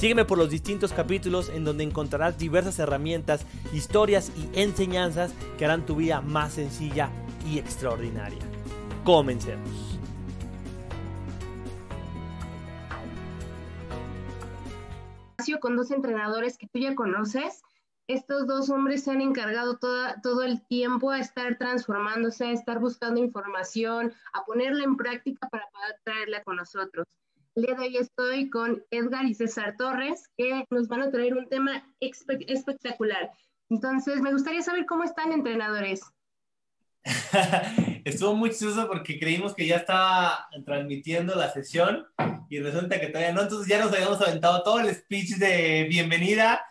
Sígueme por los distintos capítulos en donde encontrarás diversas herramientas, historias y enseñanzas que harán tu vida más sencilla y extraordinaria. Comencemos. Con dos entrenadores que tú ya conoces, estos dos hombres se han encargado todo el tiempo a estar transformándose, a estar buscando información, a ponerla en práctica para poder traerla con nosotros. El día de hoy estoy con Edgar y César Torres, que nos van a traer un tema espectacular. Entonces, me gustaría saber cómo están entrenadores. Estuvo muy chistoso porque creímos que ya estaba transmitiendo la sesión y resulta que todavía no, entonces ya nos habíamos aventado todo el speech de bienvenida,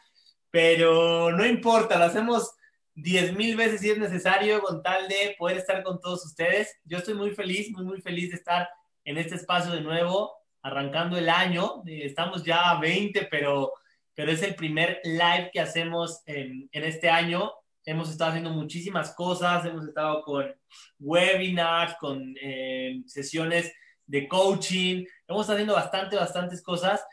pero no importa, lo hacemos diez mil veces si es necesario con tal de poder estar con todos ustedes. Yo estoy muy feliz, muy, muy feliz de estar en este espacio de nuevo arrancando el año. Eh, estamos ya a 20, pero, pero es el primer live que hacemos en, este año. Hemos estado haciendo muchísimas cosas, hemos estado con webinars, con eh, sesiones de coaching, hemos estado haciendo bastante, bastantes cosas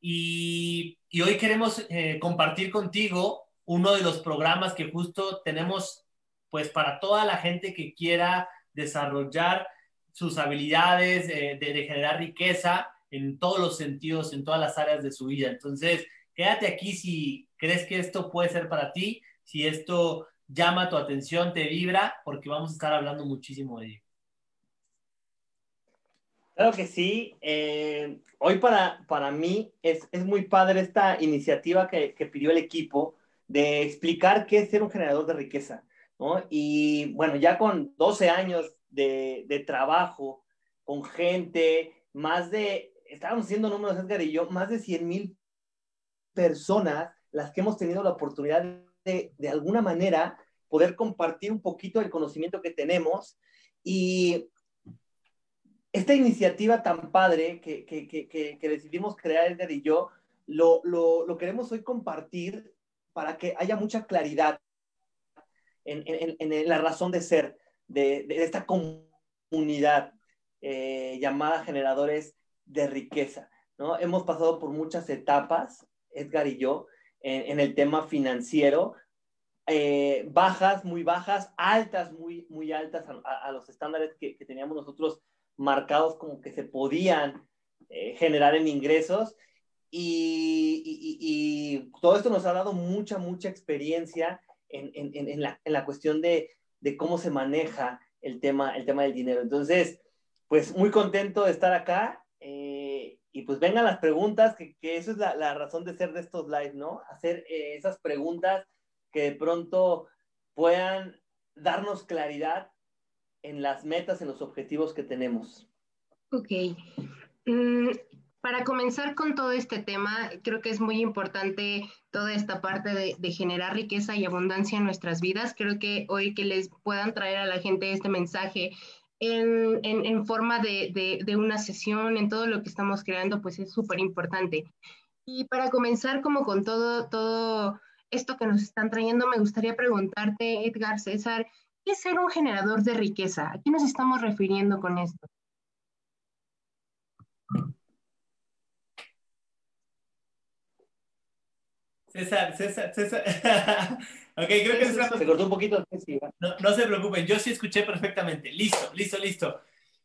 y, y hoy queremos eh, compartir contigo uno de los programas que justo tenemos pues para toda la gente que quiera desarrollar sus habilidades de, de, generar riqueza en todos los sentidos, en todas las áreas de su vida. Entonces, quédate aquí si crees que esto puede ser para ti, si esto llama tu atención, te vibra, porque vamos a estar hablando muchísimo de ello. Claro que sí. Eh, hoy para, para mí es, es, muy padre esta iniciativa que, que, pidió el equipo de explicar qué es ser un generador de riqueza. ¿no? Y bueno, ya con 12 años de, de trabajo con gente, más de estábamos haciendo números, Edgar y yo, más de 100 mil personas las que hemos tenido la oportunidad de, de alguna manera, poder compartir un poquito del conocimiento que tenemos. Y esta iniciativa tan padre que, que, que, que decidimos crear Edgar y yo, lo, lo, lo, queremos hoy compartir para que haya mucha claridad en, en, en la razón de ser de, de esta comunidad eh, llamada generadores de riqueza, ¿no? Hemos pasado por muchas etapas, Edgar y yo, en, el tema financiero, eh, bajas, muy bajas, altas, muy, muy altas a, los estándares que, teníamos nosotros marcados como que se podían eh, generar en ingresos. Y, todo esto nos ha dado mucha, mucha experiencia en, en, en, la, la, cuestión de, de, cómo se maneja el tema, el tema del dinero. Entonces, pues muy contento de estar acá y pues vengan las preguntas, que, que eso es la, la, razón de ser de estos live, ¿no? Hacer eh, esas preguntas que de pronto puedan darnos claridad en las metas, en los objetivos que tenemos. Ok. Mm, para comenzar con todo este tema, creo que es muy importante toda esta parte de, de, generar riqueza y abundancia en nuestras vidas. Creo que hoy que les puedan traer a la gente este mensaje en, forma de, de, de, una sesión, en todo lo que estamos creando, pues es súper importante. Y para comenzar como con todo, todo esto que nos están trayendo, me gustaría preguntarte, Edgar César, ¿qué es ser un generador de riqueza? ¿A qué nos estamos refiriendo con esto? César, César, César. ok, creo que. Se cortó un poquito. No, no, se preocupen, yo sí escuché perfectamente. Listo, listo, listo.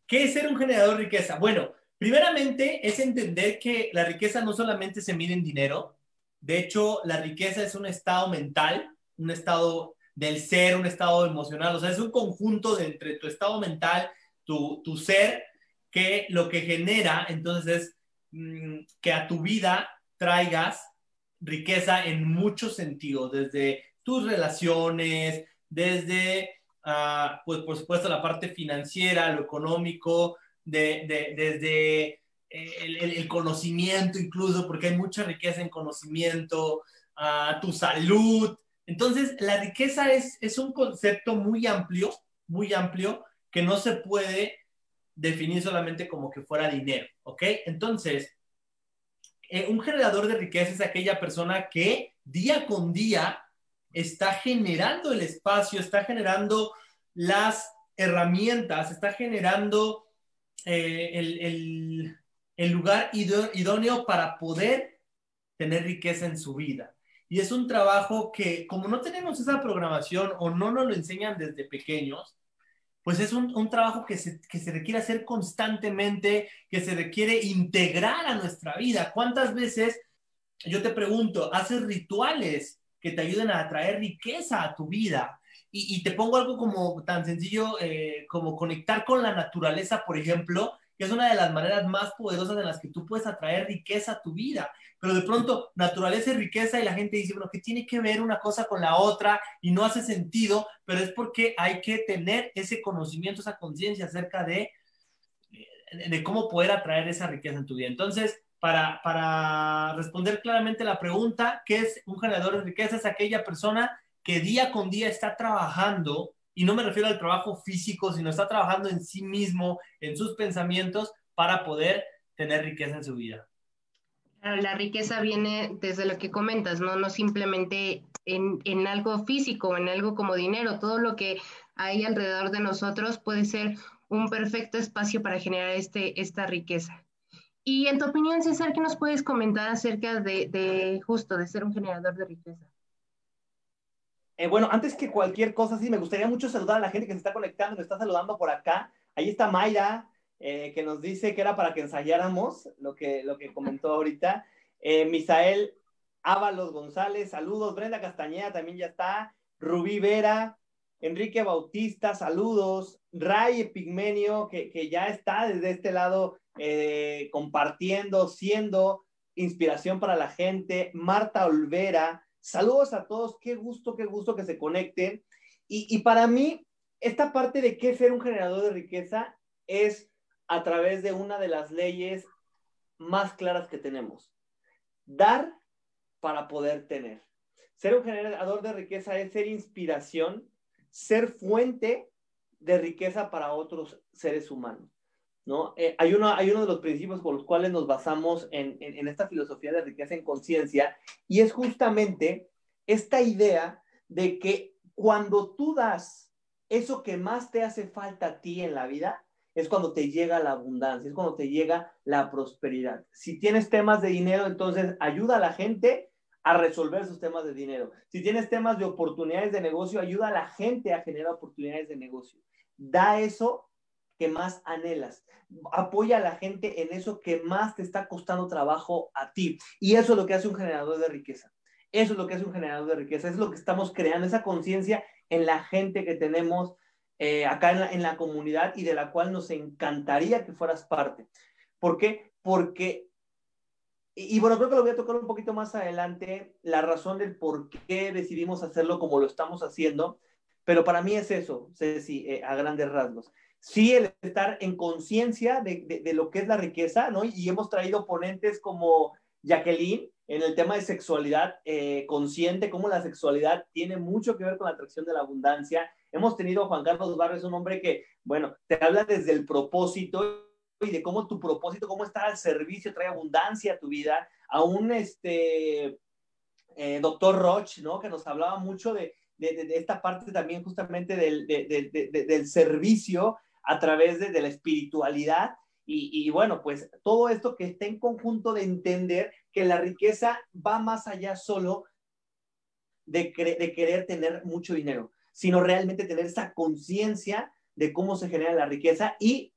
¿Qué es ser un generador de riqueza? Bueno, primeramente es entender que la riqueza no solamente se mide en dinero. De hecho, la riqueza es un estado mental, un estado del ser, un estado emocional. O sea, es un conjunto de entre tu estado mental, tu, tu ser, que lo que genera entonces es mmm, que a tu vida traigas riqueza en muchos sentidos, desde tus relaciones, desde, uh, pues por supuesto, la parte financiera, lo económico, de, de, desde el, conocimiento incluso, porque hay mucha riqueza en conocimiento, a tu salud. Entonces, la riqueza es, es un concepto muy amplio, muy amplio, que no se puede definir solamente como que fuera dinero, ¿ok? Entonces, eh, un generador de riqueza es aquella persona que día con día está generando el espacio, está generando las herramientas, está generando eh, el, el, lugar idóneo para poder tener riqueza en su vida. Y es un trabajo que, como no tenemos esa programación o no nos lo enseñan desde pequeños, pues es un, un trabajo que se, que se, requiere hacer constantemente, que se requiere integrar a nuestra vida. ¿Cuántas veces, yo te pregunto, haces rituales que te ayuden a atraer riqueza a tu vida? Y, te pongo algo como tan sencillo eh, como conectar con la naturaleza, por ejemplo, que es una de las maneras más poderosas en las que tú puedes atraer riqueza a tu vida pero de pronto naturaleza y riqueza y la gente dice, bueno, ¿qué tiene que ver una cosa con la otra? Y no hace sentido, pero es porque hay que tener ese conocimiento, esa conciencia acerca de, de cómo poder atraer esa riqueza en tu vida. Entonces, para, para responder claramente la pregunta, ¿qué es un generador de riqueza? Es aquella persona que día con día está trabajando, y no me refiero al trabajo físico, sino está trabajando en sí mismo, en sus pensamientos, para poder tener riqueza en su vida. La riqueza viene desde lo que comentas, no, no simplemente en, en algo físico, en algo como dinero, todo lo que hay alrededor de nosotros puede ser un perfecto espacio para generar este, esta riqueza. Y en tu opinión, César, ¿qué nos puedes comentar acerca de, de justo de ser un generador de riqueza? Eh, bueno, antes que cualquier cosa, sí, me gustaría mucho saludar a la gente que se está conectando, me está saludando por acá. Ahí está Mayra, eh, que nos dice que era para que ensayáramos lo que, lo que comentó ahorita. Eh, Misael Ábalos González, saludos. Brenda Castañeda también ya está. Rubí Vera, Enrique Bautista, saludos. Ray Pigmenio, que, que ya está desde este lado compartiendo, siendo inspiración para la gente. Marta Olvera, saludos a todos. Qué gusto, qué gusto que se conecten. Y, y para mí, esta parte de qué ser un generador de riqueza es a través de una de las leyes más claras que tenemos. Dar para poder tener. Ser un generador de riqueza es ser inspiración, ser fuente de riqueza para otros seres humanos. Eh, hay, uno, hay uno de los principios con los cuales nos basamos en, en esta filosofía de riqueza en conciencia y es justamente esta idea de que cuando tú das eso que más te hace falta a ti en la vida, es cuando te llega la abundancia, es cuando te llega la prosperidad. Si tienes temas de dinero, entonces ayuda a la gente a resolver sus temas de dinero. Si tienes temas de oportunidades de negocio, ayuda a la gente a generar oportunidades de negocio. Da eso que más anhelas. Apoya a la gente en eso que más te está costando trabajo a ti. Y eso es lo que hace un generador de riqueza. Eso es lo que hace un generador de riqueza. Es lo que estamos creando, esa conciencia en la gente que tenemos eh, acá en la, comunidad y de la cual nos encantaría que fueras parte. ¿Por qué? Porque, y, bueno, creo que lo voy a tocar un poquito más adelante, la razón del por qué decidimos hacerlo como lo estamos haciendo, pero para mí es eso, Ceci, eh, a grandes rasgos. Sí, el estar en conciencia de, de, lo que es la riqueza, ¿no? Y hemos traído ponentes como Jacqueline en el tema de sexualidad eh, consciente, cómo la sexualidad tiene mucho que ver con la atracción de la abundancia Hemos tenido a Juan Carlos Barres, un hombre que, bueno, te habla desde el propósito y de cómo tu propósito, cómo estar al servicio, trae abundancia a tu vida. A un este, eh, doctor Roche, ¿no? Que nos hablaba mucho de, esta parte también justamente del, del servicio a través de, la espiritualidad. Y, y, bueno, pues todo esto que está en conjunto de entender que la riqueza va más allá solo de, de querer tener mucho dinero sino realmente tener esa conciencia de cómo se genera la riqueza y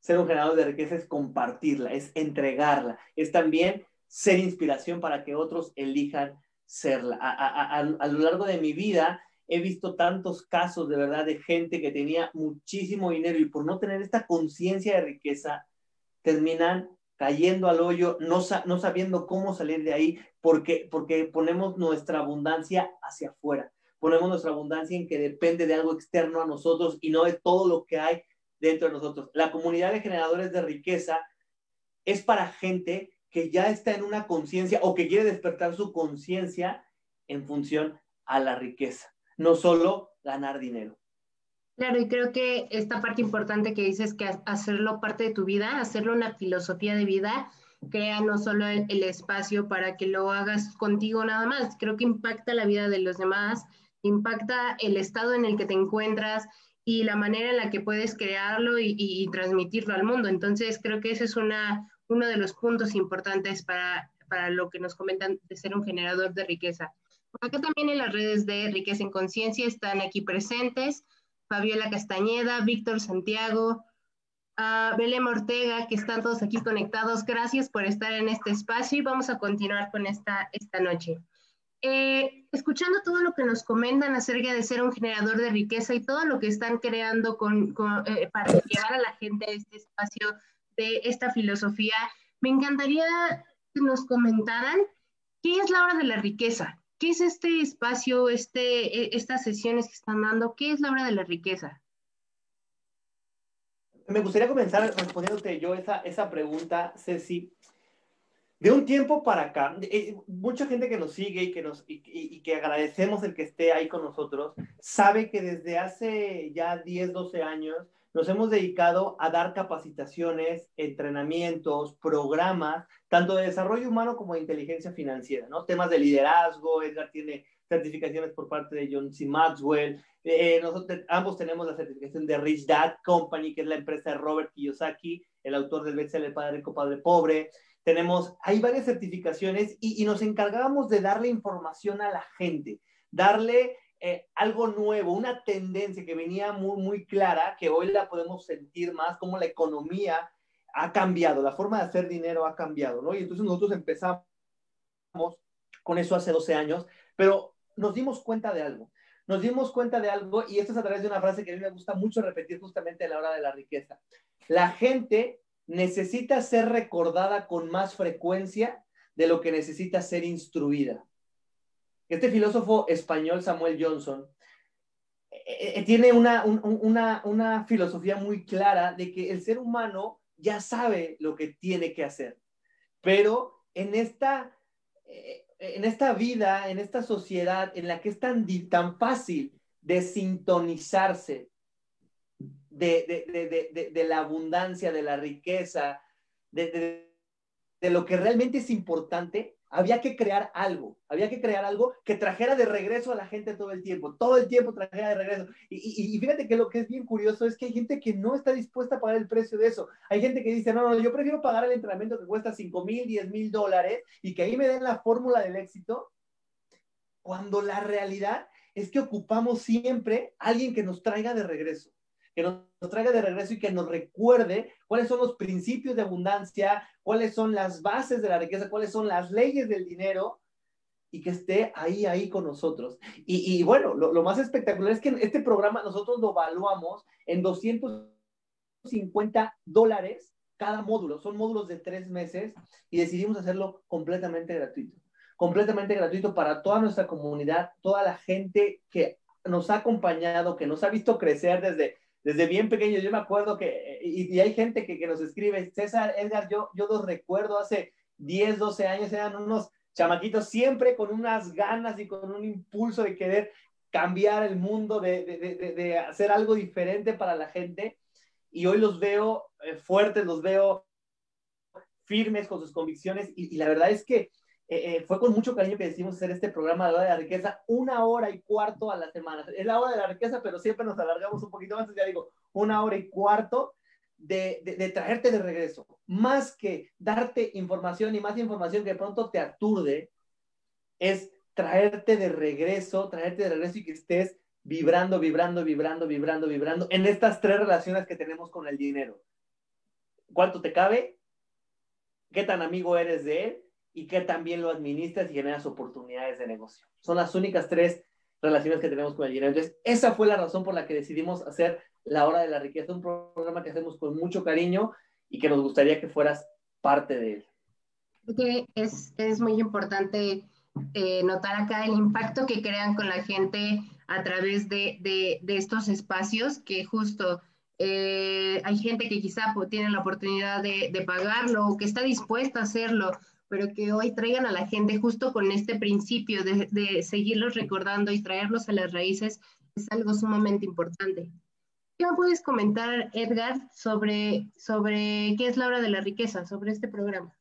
ser un generador de riqueza es compartirla, es entregarla, es también ser inspiración para que otros elijan serla. A, lo largo de mi vida he visto tantos casos de verdad de gente que tenía muchísimo dinero y por no tener esta conciencia de riqueza terminan cayendo al hoyo, no, sabiendo cómo salir de ahí, porque, porque ponemos nuestra abundancia hacia afuera ponemos nuestra abundancia en que depende de algo externo a nosotros y no de todo lo que hay dentro de nosotros. La comunidad de generadores de riqueza es para gente que ya está en una conciencia o que quiere despertar su conciencia en función a la riqueza, no solo ganar dinero. Claro, y creo que esta parte importante que dices que hacerlo parte de tu vida, hacerlo una filosofía de vida, crea no solo el, espacio para que lo hagas contigo nada más, creo que impacta la vida de los demás, impacta el estado en el que te encuentras y la manera en la que puedes crearlo y, transmitirlo al mundo. Entonces, creo que ese es una, uno de los puntos importantes para, para lo que nos comentan de ser un generador de riqueza. Acá también en las redes de Riqueza en Conciencia están aquí presentes Fabiola Castañeda, Víctor Santiago, uh, Ortega, que están todos aquí conectados. Gracias por estar en este espacio y vamos a continuar con esta, esta noche. Eh, escuchando todo lo que nos comentan acerca de ser un generador de riqueza y todo lo que están creando con, eh, para llevar a la gente a este espacio de esta filosofía, me encantaría que nos comentaran qué es la hora de la riqueza. ¿Qué es este espacio, este, e, estas sesiones que están dando? ¿Qué es la hora de la riqueza? Me gustaría comenzar respondiéndote yo esa, esa pregunta, Ceci. De un tiempo para acá, eh, mucha gente que nos sigue y que, nos, y, que agradecemos el que esté ahí con nosotros, sabe que desde hace ya 10, 12 años nos hemos dedicado a dar capacitaciones, entrenamientos, programas, tanto de desarrollo humano como de inteligencia financiera, ¿no? Temas de liderazgo, Edgar tiene certificaciones por parte de John C. Maxwell, eh, nosotros ambos tenemos la certificación de Rich Dad Company, que es la empresa de Robert Kiyosaki, el autor del bestseller Padre Rico, Padre Pobre, tenemos, hay varias certificaciones y, nos encargábamos de darle información a la gente, darle eh, algo nuevo, una tendencia que venía muy, muy clara, que hoy la podemos sentir más, como la economía ha cambiado, la forma de hacer dinero ha cambiado, ¿no? Y entonces nosotros empezamos con eso hace 12 años, pero nos dimos cuenta de algo. Nos dimos cuenta de algo, y esto es a través de una frase que a mí me gusta mucho repetir justamente a la hora de la riqueza. La gente necesita ser recordada con más frecuencia de lo que necesita ser instruida. Este filósofo español, Samuel Johnson, eh, eh, tiene una, una, filosofía muy clara de que el ser humano ya sabe lo que tiene que hacer, pero en esta, eh, en esta vida, en esta sociedad en la que es tan, tan fácil de sintonizarse de, la abundancia, de la riqueza, de, lo que realmente es importante, había que crear algo, había que crear algo que trajera de regreso a la gente todo el tiempo, todo el tiempo trajera de regreso. Y, fíjate que lo que es bien curioso es que hay gente que no está dispuesta a pagar el precio de eso. Hay gente que dice, no, no, yo prefiero pagar el entrenamiento que cuesta 5 mil, 10 mil dólares y que ahí me den la fórmula del éxito, cuando la realidad es que ocupamos siempre alguien que nos traiga de regreso que nos traiga de regreso y que nos recuerde cuáles son los principios de abundancia, cuáles son las bases de la riqueza, cuáles son las leyes del dinero y que esté ahí, ahí con nosotros. Y, bueno, lo, más espectacular es que este programa nosotros lo evaluamos en 250 dólares cada módulo. Son módulos de tres meses y decidimos hacerlo completamente gratuito. Completamente gratuito para toda nuestra comunidad, toda la gente que nos ha acompañado, que nos ha visto crecer desde desde bien pequeño, yo me acuerdo que, y, hay gente que, nos escribe, César, Edgar, yo, yo los recuerdo hace 10, 12 años, eran unos chamaquitos siempre con unas ganas y con un impulso de querer cambiar el mundo, de, de, de, hacer algo diferente para la gente. Y hoy los veo eh, fuertes, los veo firmes con sus convicciones y la verdad es que eh, eh, fue con mucho cariño que decidimos hacer este programa de la hora de la riqueza, una hora y cuarto a la semana. Es la hora de la riqueza, pero siempre nos alargamos un poquito más, ya digo, una hora y cuarto de, de, traerte de regreso. Más que darte información y más información que de pronto te aturde, es traerte de regreso, traerte de regreso y que estés vibrando, vibrando, vibrando, vibrando, vibrando en estas tres relaciones que tenemos con el dinero. ¿Cuánto te cabe? ¿Qué tan amigo eres de él? Y que también lo administras y generas oportunidades de negocio. Son las únicas tres relaciones que tenemos con el dinero. Entonces, esa fue la razón por la que decidimos hacer La Hora de la Riqueza, un programa que hacemos con mucho cariño y que nos gustaría que fueras parte de él. Que es, es muy importante eh, notar acá el impacto que crean con la gente a través de, de, de estos espacios que justo Eh, hay gente que quizá tiene la oportunidad de, de pagarlo o que está dispuesta a hacerlo, pero que hoy traigan a la gente justo con este principio de, seguirlos recordando y traerlos a las raíces es algo sumamente importante. ¿Qué me puedes comentar, Edgar, sobre, sobre qué es la hora de la riqueza, sobre este programa?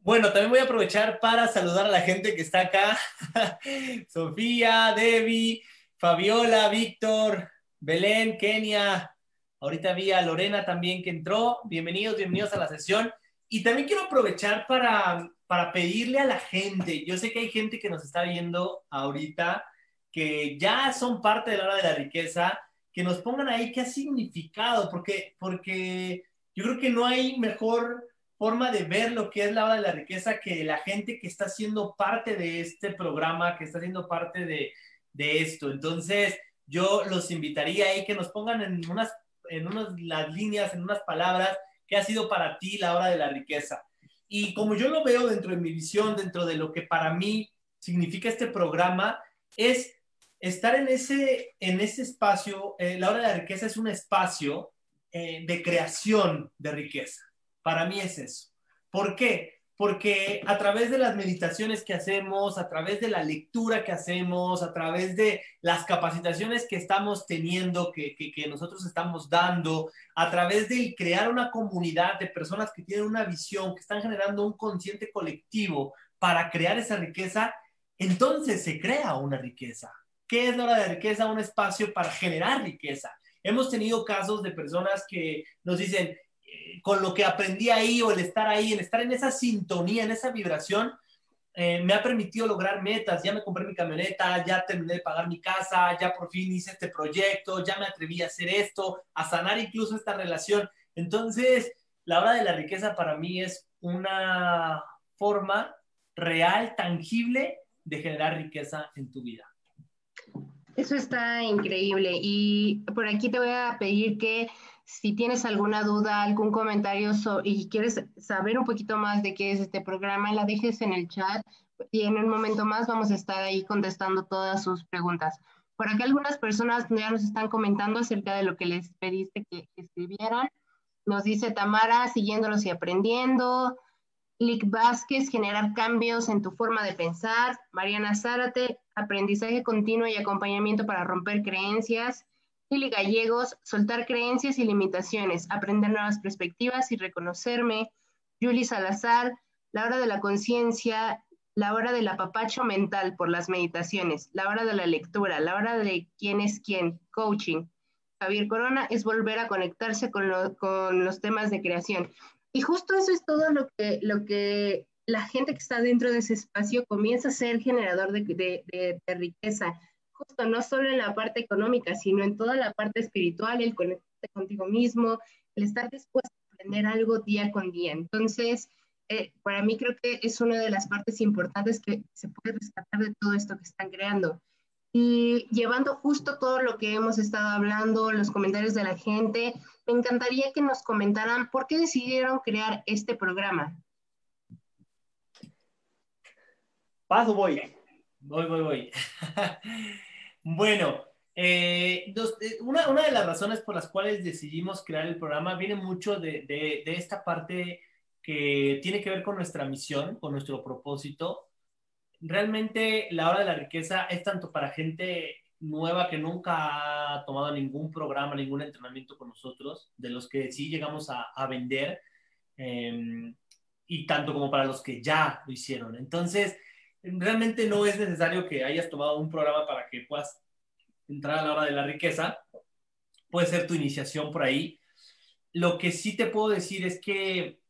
Bueno, también voy a aprovechar para saludar a la gente que está acá. Sofía, Debbie, Fabiola, Víctor, Belén, Kenia. Ahorita vi Lorena también que entró. Bienvenidos, bienvenidos a la sesión. Y también quiero aprovechar para, para pedirle a la gente, yo sé que hay gente que nos está viendo ahorita, que ya son parte de la hora de la riqueza, que nos pongan ahí qué ha significado, porque, porque yo creo que no hay mejor forma de ver lo que es la hora de la riqueza que la gente que está siendo parte de este programa, que está siendo parte de, de esto. Entonces, yo los invitaría ahí que nos pongan en unas, en unas las líneas, en unas palabras, qué ha sido para ti la hora de la riqueza. Y como yo lo veo dentro de mi visión, dentro de lo que para mí significa este programa, es estar en ese, en ese espacio. Eh, la hora de la riqueza es un espacio eh, de creación de riqueza. Para mí es eso. ¿Por qué? Porque a través de las meditaciones que hacemos, a través de la lectura que hacemos, a través de las capacitaciones que estamos teniendo, que, que, nosotros estamos dando, a través de crear una comunidad de personas que tienen una visión, que están generando un consciente colectivo para crear esa riqueza, entonces se crea una riqueza. ¿Qué es la hora de riqueza? Un espacio para generar riqueza. Hemos tenido casos de personas que nos dicen, con lo que aprendí ahí o el estar ahí, el estar en esa sintonía, en esa vibración, eh, me ha permitido lograr metas. Ya me compré mi camioneta, ya terminé de pagar mi casa, ya por fin hice este proyecto, ya me atreví a hacer esto, a sanar incluso esta relación. Entonces, la hora de la riqueza para mí es una forma real, tangible de generar riqueza en tu vida. Eso está increíble. Y por aquí te voy a pedir que si tienes alguna duda, algún comentario y quieres saber un poquito más de qué es este programa, la dejes en el chat y en un momento más vamos a estar ahí contestando todas sus preguntas. Por acá algunas personas ya nos están comentando acerca de lo que les pediste que, escribieran. Nos dice Tamara, siguiéndolos y aprendiendo. Lick Vázquez, generar cambios en tu forma de pensar. Mariana Zárate, aprendizaje continuo y acompañamiento para romper creencias. Lili Gallegos, soltar creencias y limitaciones, aprender nuevas perspectivas y reconocerme. Julie Salazar, la hora de la conciencia, la hora del apapacho mental por las meditaciones, la hora de la lectura, la hora de quién es quién, coaching. Javier Corona es volver a conectarse con, los temas de creación. Y justo eso es todo lo que la gente que está dentro de ese espacio comienza a ser generador de riqueza, justo no solo en la parte económica, sino en toda la parte espiritual, el conectarte contigo mismo, el estar dispuesto a aprender algo día con día. Entonces, eh, para mí creo que es una de las partes importantes que se puede rescatar de todo esto que están creando. Y llevando justo todo lo que hemos estado hablando, los comentarios de la gente, me encantaría que nos comentaran por qué decidieron crear este programa. Paso, voy. Voy, voy, voy. bueno, eh, eh, una, de las razones por las cuales decidimos crear el programa viene mucho de, esta parte que tiene que ver con nuestra misión, con nuestro propósito. Realmente la hora de la riqueza es tanto para gente nueva que nunca ha tomado ningún programa, ningún entrenamiento con nosotros, de los que sí llegamos a, vender, eh, y tanto como para los que ya lo hicieron. Entonces, realmente no es necesario que hayas tomado un programa para que puedas entrar a la hora de la riqueza. Puede ser tu iniciación por ahí. Lo que sí te puedo decir es que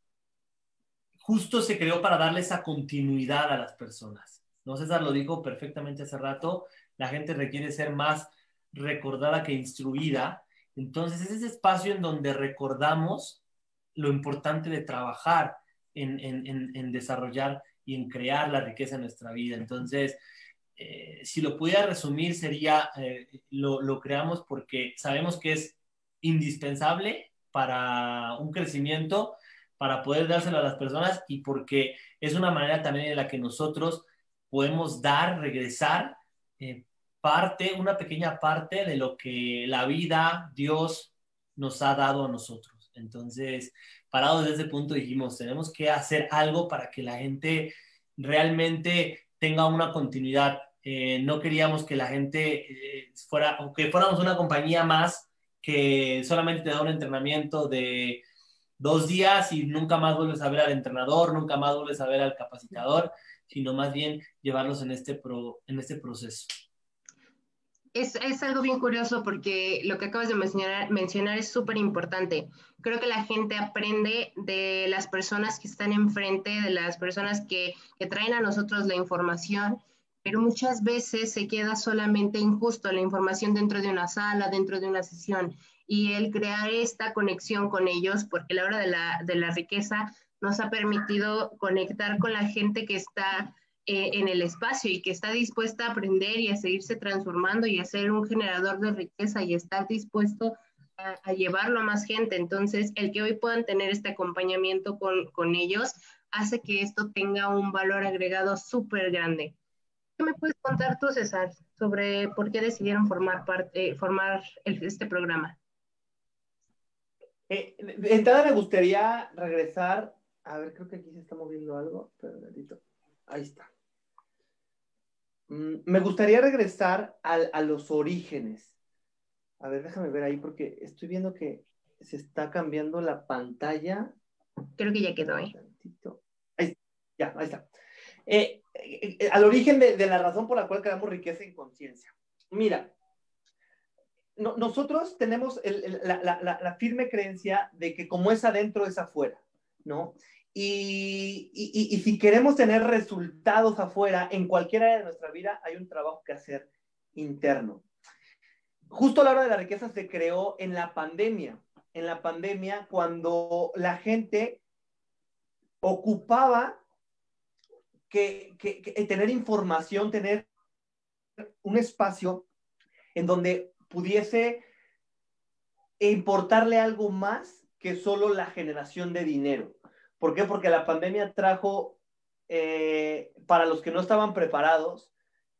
justo se creó para darle esa continuidad a las personas. No César lo dijo perfectamente hace rato, la gente requiere ser más recordada que instruida. Entonces es ese espacio en donde recordamos lo importante de trabajar en, en, en desarrollar y en crear la riqueza en nuestra vida. Entonces, eh, si lo pudiera resumir, sería, eh, lo, lo, creamos porque sabemos que es indispensable para un crecimiento, para poder dárselo a las personas y porque es una manera también en la que nosotros podemos dar, regresar eh, parte, una pequeña parte de lo que la vida, Dios nos ha dado a nosotros. Entonces, parados desde ese punto, dijimos, tenemos que hacer algo para que la gente realmente tenga una continuidad. Eh, no queríamos que la gente eh, fuera, o que fuéramos una compañía más que solamente te da un entrenamiento de dos días y nunca más vuelves a ver al entrenador, nunca más vuelves a ver al capacitador, sino más bien llevarlos en este, pro, en este proceso. Es, es, algo bien curioso porque lo que acabas de mencionar, mencionar es súper importante. Creo que la gente aprende de las personas que están enfrente, de las personas que, que traen a nosotros la información, pero muchas veces se queda solamente injusto la información dentro de una sala, dentro de una sesión y el crear esta conexión con ellos, porque la hora de la, de la riqueza nos ha permitido conectar con la gente que está eh, en el espacio y que está dispuesta a aprender y a seguirse transformando y a ser un generador de riqueza y estar dispuesto a, llevarlo a más gente. Entonces, el que hoy puedan tener este acompañamiento con, con ellos hace que esto tenga un valor agregado súper grande. ¿Qué me puedes contar tú, César, sobre por qué decidieron formar, parte, formar el, este programa? Eh, de entrada me gustaría regresar. A ver, creo que aquí se está moviendo algo. Pero, Ahí está. Mm, me gustaría regresar a, a, los orígenes. A ver, déjame ver ahí porque estoy viendo que se está cambiando la pantalla. Creo que ya quedó ahí. ahí ya, ahí está. Eh, eh, al origen de, de, la razón por la cual creamos riqueza y conciencia. Mira, no, nosotros tenemos el, el, la, la, la, firme creencia de que como es adentro, es afuera, ¿no? Y, si queremos tener resultados afuera, en cualquier área de nuestra vida, hay un trabajo que hacer interno. Justo la hora de la riqueza se creó en la pandemia, en la pandemia cuando la gente ocupaba que, que tener información, tener un espacio en donde pudiese importarle algo más que solo la generación de dinero. ¿Por qué? Porque la pandemia trajo, eh, para los que no estaban preparados,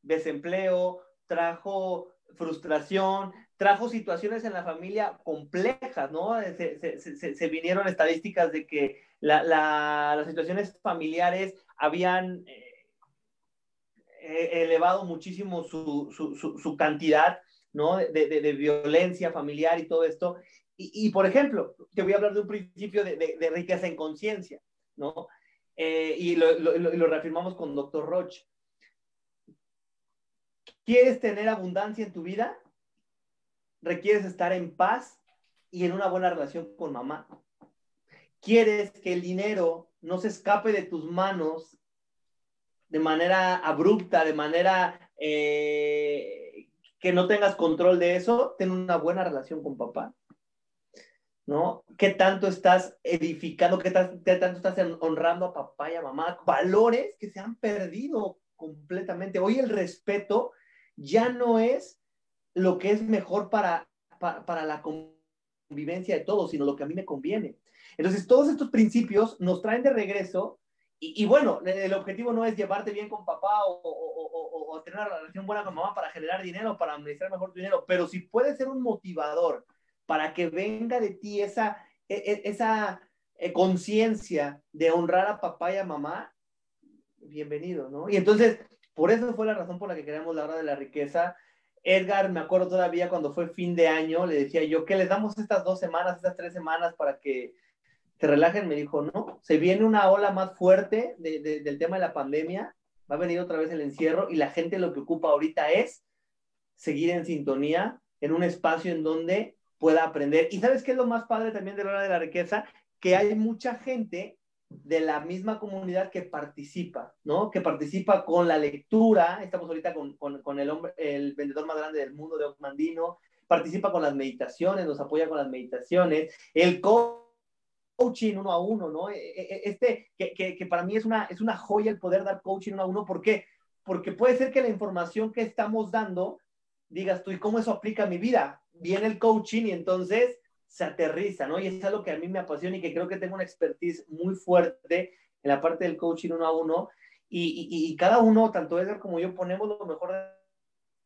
desempleo, trajo frustración, trajo situaciones en la familia complejas, ¿no? Se, se, vinieron estadísticas de que la, la, las situaciones familiares habían eh, elevado muchísimo su, su, cantidad ¿no? De, violencia familiar y todo esto. Y, por ejemplo, te voy a hablar de un principio de, riqueza en conciencia, ¿no? Eh, y lo, reafirmamos con Dr. Roche. ¿Quieres tener abundancia en tu vida? Requieres estar en paz y en una buena relación con mamá. ¿Quieres que el dinero no se escape de tus manos de manera abrupta, de manera eh, que no tengas control de eso, ten una buena relación con papá. ¿No? ¿Qué tanto estás edificando, qué, tanto estás honrando a papá y a mamá? Valores que se han perdido completamente. Hoy el respeto ya no es lo que es mejor para, para, para la convivencia de todos, sino lo que a mí me conviene. Entonces, todos estos principios nos traen de regreso y, bueno, el objetivo no es llevarte bien con papá o, o, tener una relación buena con mamá para generar dinero, para administrar mejor tu dinero, pero si puede ser un motivador para que venga de ti esa, e, e, esa eh, conciencia de honrar a papá y a mamá, bienvenido, ¿no? Y entonces, por eso fue la razón por la que queremos la hora de la riqueza. Edgar, me acuerdo todavía cuando fue fin de año, le decía yo, que les damos estas dos semanas, estas tres semanas para que se relajen, me dijo, no, se viene una ola más fuerte de, de, del tema de la pandemia, va a venir otra vez el encierro y la gente lo que ocupa ahorita es seguir en sintonía en un espacio en donde pueda aprender. Y sabes qué es lo más padre también de la hora de la riqueza? Que hay mucha gente de la misma comunidad que participa, ¿no? Que participa con la lectura, estamos ahorita con, con, con el, hombre, el vendedor más grande del mundo de Ocmandino, participa con las meditaciones, nos apoya con las meditaciones, el coaching uno a uno, ¿no? E, e, e, este, que, que, para mí es una, es una joya el poder dar coaching uno a uno, ¿por qué? Porque puede ser que la información que estamos dando, digas tú, ¿y cómo eso aplica a mi vida? Viene el coaching y entonces se aterriza, ¿no? Y es algo que a mí me apasiona y que creo que tengo una expertise muy fuerte en la parte del coaching uno a uno, y, y, cada uno, tanto Edgar como yo, ponemos lo mejor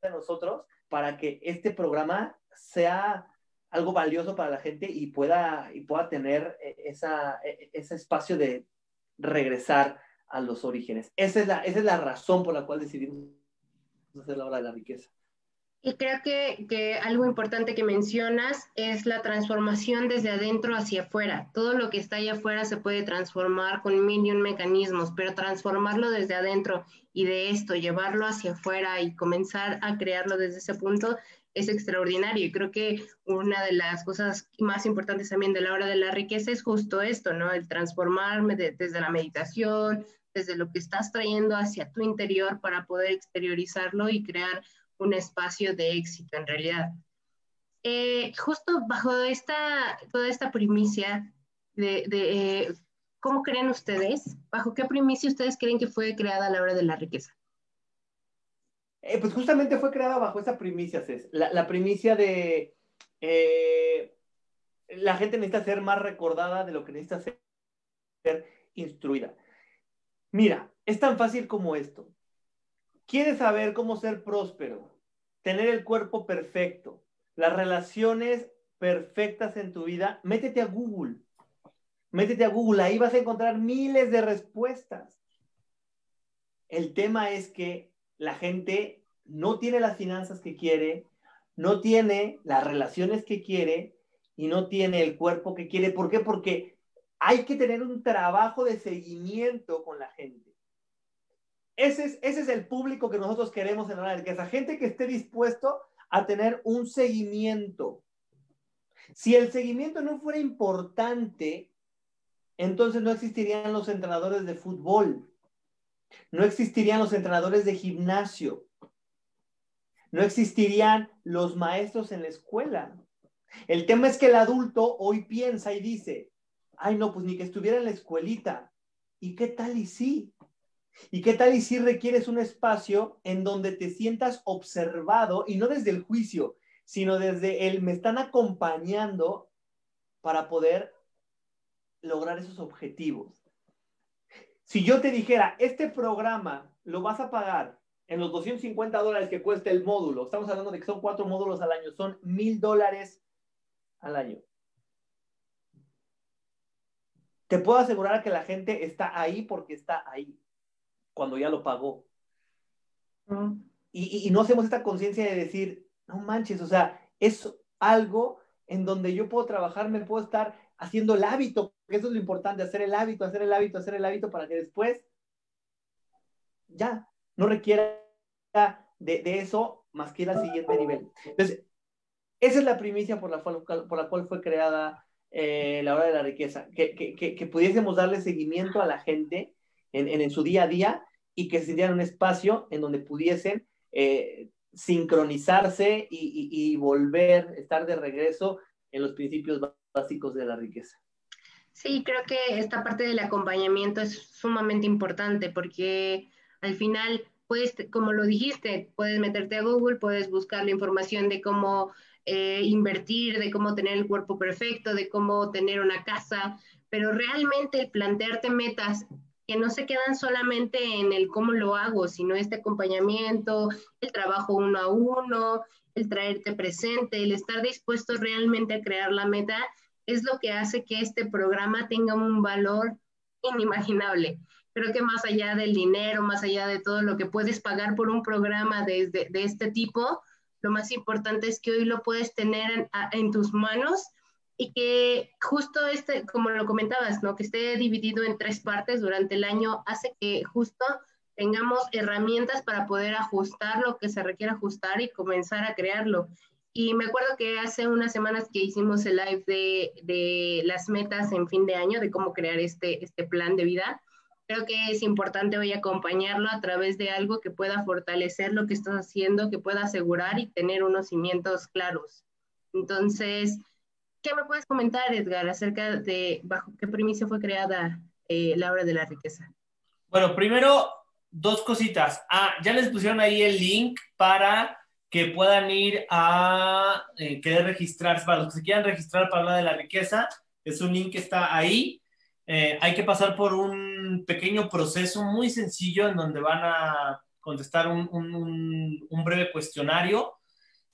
de nosotros para que este programa sea algo valioso para la gente y pueda, y pueda tener eh, esa, eh, ese espacio de regresar a los orígenes. Esa es, la, esa es la razón por la cual decidimos hacer la hora de la riqueza. Y creo que, que, algo importante que mencionas es la transformación desde adentro hacia afuera. Todo lo que está allá afuera se puede transformar con mil y un mecanismos, pero transformarlo desde adentro y de esto, llevarlo hacia afuera y comenzar a crearlo desde ese punto es extraordinario. Y creo que una de las cosas más importantes también de la hora de la riqueza es justo esto, ¿no? El transformarme desde la meditación, desde lo que estás trayendo hacia tu interior para poder exteriorizarlo y crear un espacio de éxito en realidad. Eh, justo bajo esta, toda esta primicia de, eh, ¿cómo creen ustedes? ¿Bajo qué primicia ustedes creen que fue creada la hora de la riqueza? Eh, pues justamente fue creada bajo esa primicia, Cés. La, primicia de la gente necesita ser más recordada de lo que necesita ser instruida. Mira, es tan fácil como esto. ¿Quieres saber cómo ser próspero? Tener el cuerpo perfecto, las relaciones perfectas en tu vida, métete a Google. Métete a Google, ahí vas a encontrar miles de respuestas. El tema es que la gente no tiene las finanzas que quiere, no tiene las relaciones que quiere y no tiene el cuerpo que quiere. ¿Por qué? Porque hay que tener un trabajo de seguimiento con la gente. Ese es, ese es el público que nosotros queremos en la riqueza. Gente que esté dispuesto a tener un seguimiento. Si el seguimiento no fuera importante, entonces no existirían los entrenadores de fútbol, no existirían los entrenadores de gimnasio, no existirían los maestros en la escuela. El tema es que el adulto hoy piensa y dice, ay no, pues ni que estuviera en la escuelita. ¿Y qué tal y sí? ¿Y qué tal y si requieres un espacio en donde te sientas observado y no desde el juicio, sino desde el me están acompañando para poder lograr esos objetivos? Si yo te dijera, este programa lo vas a pagar en los 250 dólares que cuesta el módulo, estamos hablando de que son cuatro módulos al año, son mil dólares al año. Te puedo asegurar que la gente está ahí porque está ahí cuando ya lo pagó. y, no hacemos esta conciencia de decir, no manches, o sea, es algo en donde yo puedo trabajar, me puedo estar haciendo el hábito, que eso es lo importante, hacer el hábito, hacer el hábito, hacer el hábito para que después ya no requiera de, eso más que ir al siguiente nivel. Entonces, esa es la primicia por la cual, por la cual fue creada eh, la hora de la riqueza, que, que, que, pudiésemos darle seguimiento a la gente en, en, su día a día y que se dieran un espacio en donde pudiesen eh, sincronizarse y, y, volver, estar de regreso en los principios básicos de la riqueza. Sí, creo que esta parte del acompañamiento es sumamente importante porque al final, pues, como lo dijiste, puedes meterte a Google, puedes buscar la información de cómo eh, invertir, de cómo tener el cuerpo perfecto, de cómo tener una casa, pero realmente el plantearte metas que no se quedan solamente en el cómo lo hago, sino este acompañamiento, el trabajo uno a uno, el traerte presente, el estar dispuesto realmente a crear la meta, es lo que hace que este programa tenga un valor inimaginable. Creo que más allá del dinero, más allá de todo lo que puedes pagar por un programa de, este tipo, lo más importante es que hoy lo puedes tener en, en tus manos y que justo este, como lo comentabas, ¿no? que esté dividido en tres partes durante el año hace que justo tengamos herramientas para poder ajustar lo que se requiere ajustar y comenzar a crearlo. Y me acuerdo que hace unas semanas que hicimos el live de, de las metas en fin de año, de cómo crear este, este plan de vida, creo que es importante hoy acompañarlo a través de algo que pueda fortalecer lo que estás haciendo, que pueda asegurar y tener unos cimientos claros. Entonces, ¿Qué me puedes comentar, Edgar, acerca de bajo qué primicia fue creada eh, la obra de la riqueza? Bueno, primero, dos cositas. Ah, ya les pusieron ahí el link para que puedan ir a eh, querer registrarse, para los que se quieran registrar para hablar de la riqueza, es un link que está ahí. Eh, hay que pasar por un pequeño proceso muy sencillo en donde van a contestar un breve cuestionario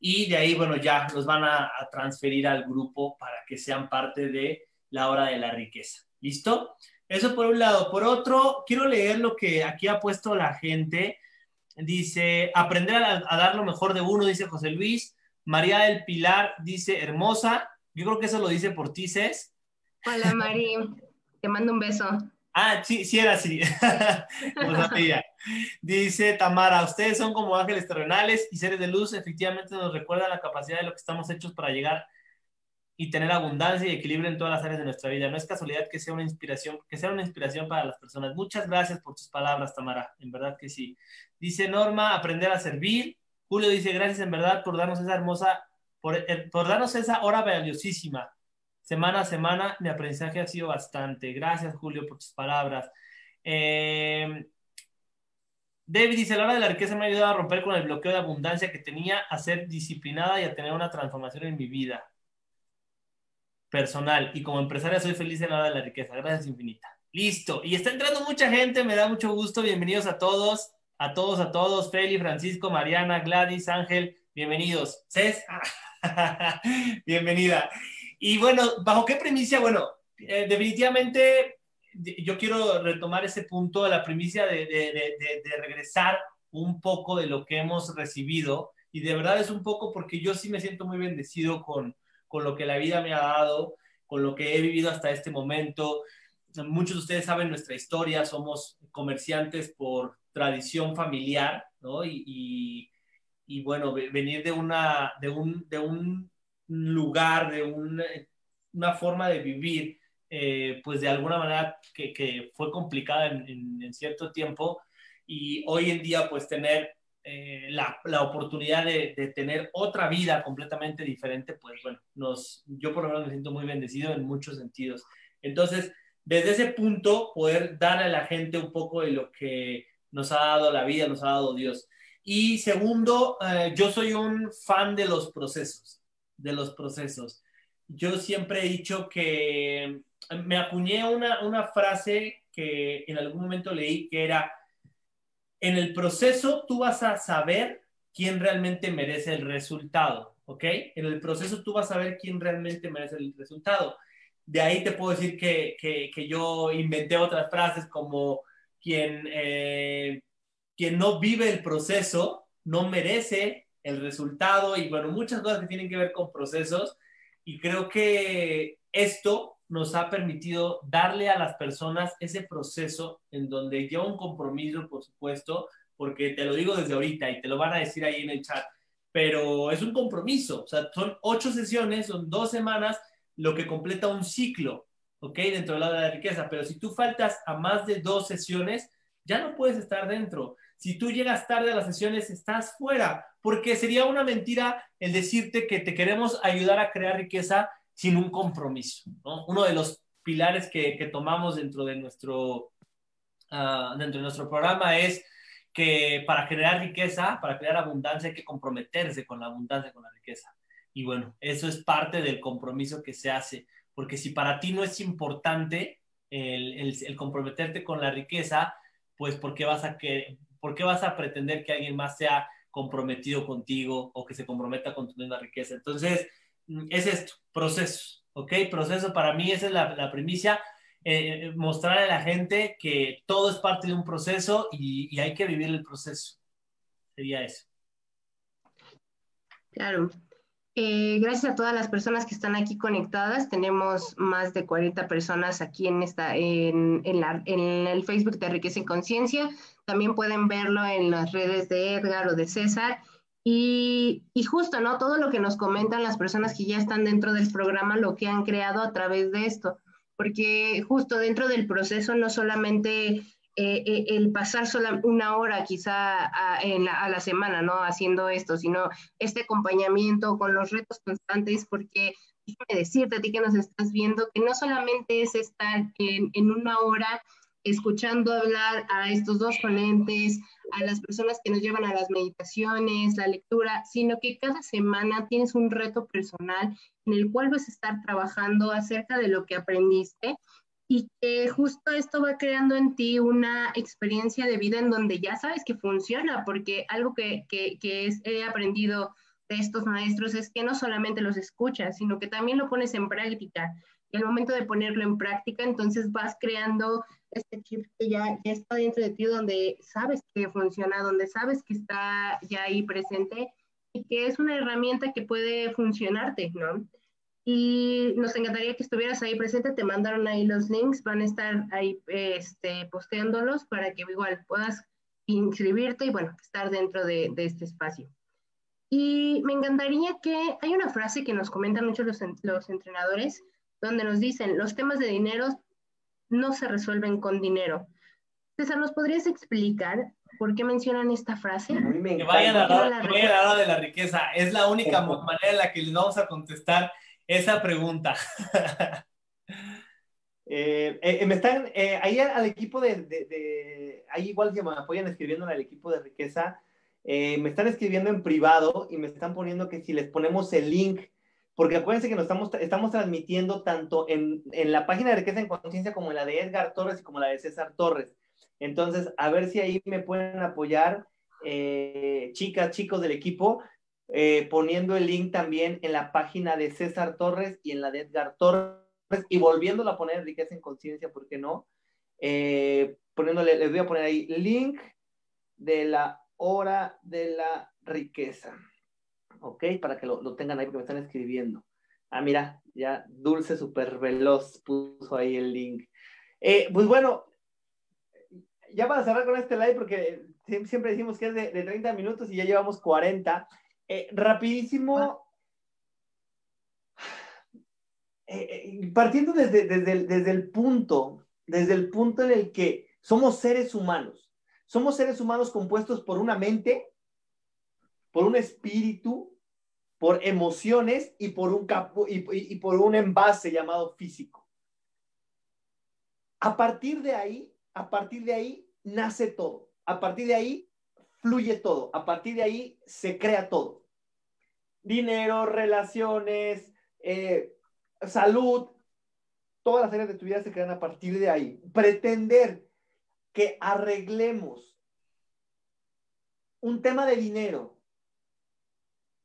y de ahí, bueno, ya los van a, transferir al grupo para que sean parte de la hora de la riqueza. ¿Listo? Eso por un lado. Por otro, quiero leer lo que aquí ha puesto la gente. Dice, aprender a, dar lo mejor de uno, dice José Luis. María del Pilar dice, hermosa. Yo creo que eso lo dice por ti, Cés. Hola, Mari. Te mando un beso. Ah, sí, sí era así. Dice Tamara, ustedes son como ángeles terrenales y seres de luz. Efectivamente nos recuerda la capacidad de lo que estamos hechos para llegar y tener abundancia y equilibrio en todas las áreas de nuestra vida. No es casualidad que sea una inspiración, que sea una inspiración para las personas. Muchas gracias por tus palabras, Tamara. En verdad que sí. Dice Norma, aprender a servir. Julio dice, gracias en verdad por darnos esa hermosa, por, eh, por darnos esa hora valiosísima. Semana a semana, mi aprendizaje ha sido bastante. Gracias, Julio, por tus palabras. Eh, David dice, la hora de la riqueza me ha ayudado a romper con el bloqueo de abundancia que tenía, a ser disciplinada y a tener una transformación en mi vida personal y como empresaria soy feliz en la hora de la riqueza. Gracias infinita. Listo. Y está entrando mucha gente, me da mucho gusto. Bienvenidos a todos, a todos, a todos. Feli, Francisco, Mariana, Gladys, Ángel, bienvenidos. Cés, bienvenida. Y bueno, ¿bajo qué primicia? Bueno, eh, definitivamente yo quiero retomar ese punto de la primicia de, de, de regresar un poco de lo que hemos recibido. Y de verdad es un poco porque yo sí me siento muy bendecido con, con lo que la vida me ha dado, con lo que he vivido hasta este momento. Muchos de ustedes saben nuestra historia, somos comerciantes por tradición familiar, ¿no? Y, bueno, venir de, una, de, un, de un lugar, de una forma de vivir, eh, pues de alguna manera que, fue complicada en, cierto tiempo y hoy en día pues tener eh, la, la, oportunidad de, tener otra vida completamente diferente, pues bueno, nos, yo por lo menos me siento muy bendecido en muchos sentidos. Entonces, desde ese punto, poder dar a la gente un poco de lo que nos ha dado la vida, nos ha dado Dios. Y segundo, eh, yo soy un fan de los procesos, de los procesos. Yo siempre he dicho que me acuñé una, una frase que en algún momento leí que era, en el proceso tú vas a saber quién realmente merece el resultado, ¿ok? En el proceso tú vas a ver quién realmente merece el resultado. De ahí te puedo decir que, que, yo inventé otras frases como quien, eh, quien no vive el proceso no merece el resultado y bueno, muchas cosas que tienen que ver con procesos y creo que esto nos ha permitido darle a las personas ese proceso en donde lleva un compromiso, por supuesto, porque te lo digo desde ahorita y te lo van a decir ahí en el chat, pero es un compromiso, o son ocho sesiones, son dos semanas, lo que completa un ciclo, ¿ok? Dentro de la, de la riqueza, pero si tú faltas a más de dos sesiones, ya no puedes estar dentro. Si tú llegas tarde a las sesiones, estás fuera, porque sería una mentira el decirte que te queremos ayudar a crear riqueza sin un compromiso. ¿no? Uno de los pilares que, que tomamos dentro de, nuestro, uh, dentro de nuestro programa es que para generar riqueza, para crear abundancia, hay que comprometerse con la abundancia, con la riqueza. Y bueno, eso es parte del compromiso que se hace, porque si para ti no es importante el, comprometerte con la riqueza, pues ¿por qué, vas a que, ¿por qué vas a pretender que alguien más sea comprometido contigo o que se comprometa con tu misma riqueza? Entonces, es esto, proceso, ¿ok? Proceso para mí, esa es la, la primicia, eh, mostrarle a la gente que todo es parte de un proceso y, y, hay que vivir el proceso. Sería eso. Claro. Eh, gracias a todas las personas que están aquí conectadas. Tenemos más de 40 personas aquí en, esta, en, en, la, en el Facebook de Riqueza y Conciencia. También pueden verlo en las redes de Edgar o de César. Y, y, justo, ¿no? Todo lo que nos comentan las personas que ya están dentro del programa, lo que han creado a través de esto, porque justo dentro del proceso no solamente eh, eh el pasar sola una hora quizá a, en la, a la semana, ¿no? Haciendo esto, sino este acompañamiento con los retos constantes, porque déjame decirte a ti que nos estás viendo, que no solamente es estar en, en una hora escuchando hablar a estos dos ponentes, a las personas que nos llevan a las meditaciones, la lectura, sino que cada semana tienes un reto personal en el cual vas a estar trabajando acerca de lo que aprendiste y que justo esto va creando en ti una experiencia de vida en donde ya sabes que funciona, porque algo que, que, que es, he aprendido de estos maestros es que no solamente los escuchas, sino que también lo pones en práctica. Al momento de ponerlo en práctica, entonces vas creando este chip que ya, ya está dentro de ti, donde sabes que funciona, donde sabes que está ya ahí presente y que es una herramienta que puede funcionarte, ¿no? Y nos encantaría que estuvieras ahí presente, te mandaron ahí los links, van a estar ahí este, posteándolos para que igual puedas inscribirte y bueno, estar dentro de, de este espacio. Y me encantaría que hay una frase que nos comentan muchos los, los entrenadores, donde nos dicen, los temas de dinero no se resuelven con dinero. César, ¿nos podrías explicar por qué mencionan esta frase? Que vayan a la, hora de la riqueza. Es la única manera en la que les vamos a contestar esa pregunta. Eh, eh, me están, eh, ahí al equipo de, de, ahí igual que me apoyan escribiendo al equipo de riqueza, me están escribiendo en privado y me están poniendo que si les ponemos el link porque acuérdense que nos estamos, estamos transmitiendo tanto en, en la página de Riqueza en Conciencia como en la de Edgar Torres y como la de César Torres. Entonces, a ver si ahí me pueden apoyar, eh, chicas, chicos del equipo, eh, poniendo el link también en la página de César Torres y en la de Edgar Torres, y volviéndolo a poner Riqueza en Conciencia, ¿por qué no? Eh, poniéndole, les voy a poner ahí link de la hora de la riqueza. ¿Ok? Para que lo, lo, tengan ahí porque me están escribiendo. Ah, mira, ya Dulce Super Veloz puso ahí el link. Eh, pues bueno, ya para cerrar con este live, porque siempre decimos que es de, de 30 minutos y ya llevamos 40. Eh, rapidísimo. Eh, eh, partiendo desde, desde, el, desde el punto, desde el punto en el que somos seres humanos. Somos seres humanos compuestos por una mente, por un espíritu, por emociones y por un, y por un envase llamado físico. A partir de ahí, a partir de ahí nace todo. A partir de ahí fluye todo. A partir de ahí se crea todo. Dinero, relaciones, eh, salud, todas las áreas de tu vida se crean a partir de ahí. Pretender que arreglemos un tema de dinero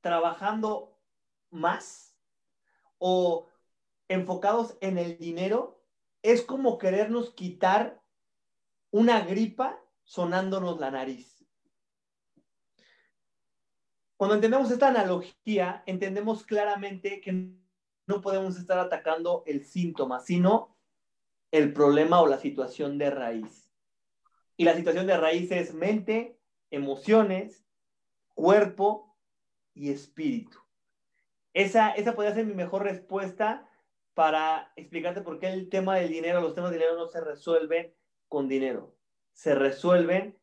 trabajando más o enfocados en el dinero, es como querernos quitar una gripa sonándonos la nariz. Cuando entendemos esta analogía, entendemos claramente que no podemos estar atacando el síntoma, sino el problema o la situación de raíz. Y la situación de raíz es mente, emociones, cuerpo y espíritu. Esa, esa podría ser mi mejor respuesta para explicarte por qué el tema del dinero, los temas de dinero no se resuelven con dinero, se resuelven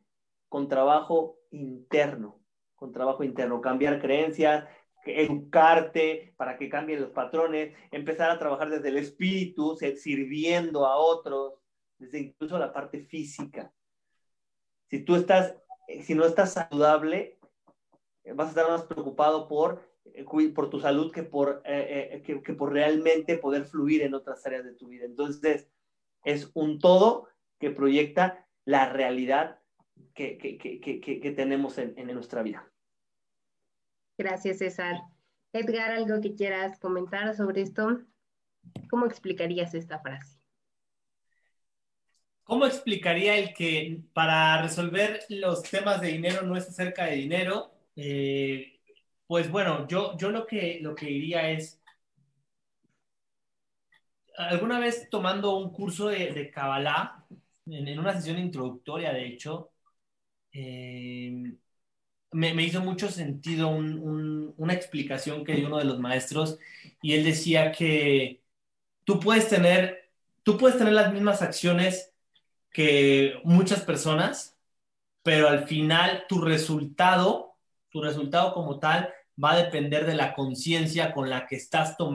con trabajo interno, con trabajo interno, cambiar creencias, educarte para que cambien los patrones, empezar a trabajar desde el espíritu, sirviendo a otros, desde incluso la parte física. Si tú estás, si no estás saludable, vas a estar más preocupado por, eh, por tu salud que por, eh, eh, que, que, por realmente poder fluir en otras áreas de tu vida. Entonces, es un todo que proyecta la realidad que, que, que tenemos en, en nuestra vida. Gracias, César. Edgar, ¿algo que quieras comentar sobre esto? ¿Cómo explicarías esta frase? ¿Cómo explicaría el que para resolver los temas de dinero no es acerca de dinero, eh, pues bueno, yo, yo lo, que, lo que diría es, alguna vez tomando un curso de, Kabbalah, en, una sesión introductoria, de hecho, eh, me, hizo mucho sentido una explicación que dio uno de los maestros y él decía que tú puedes tener, tú puedes tener las mismas acciones que muchas personas, pero al final tu resultado tu resultado como tal va a depender de la conciencia con la que estás tomando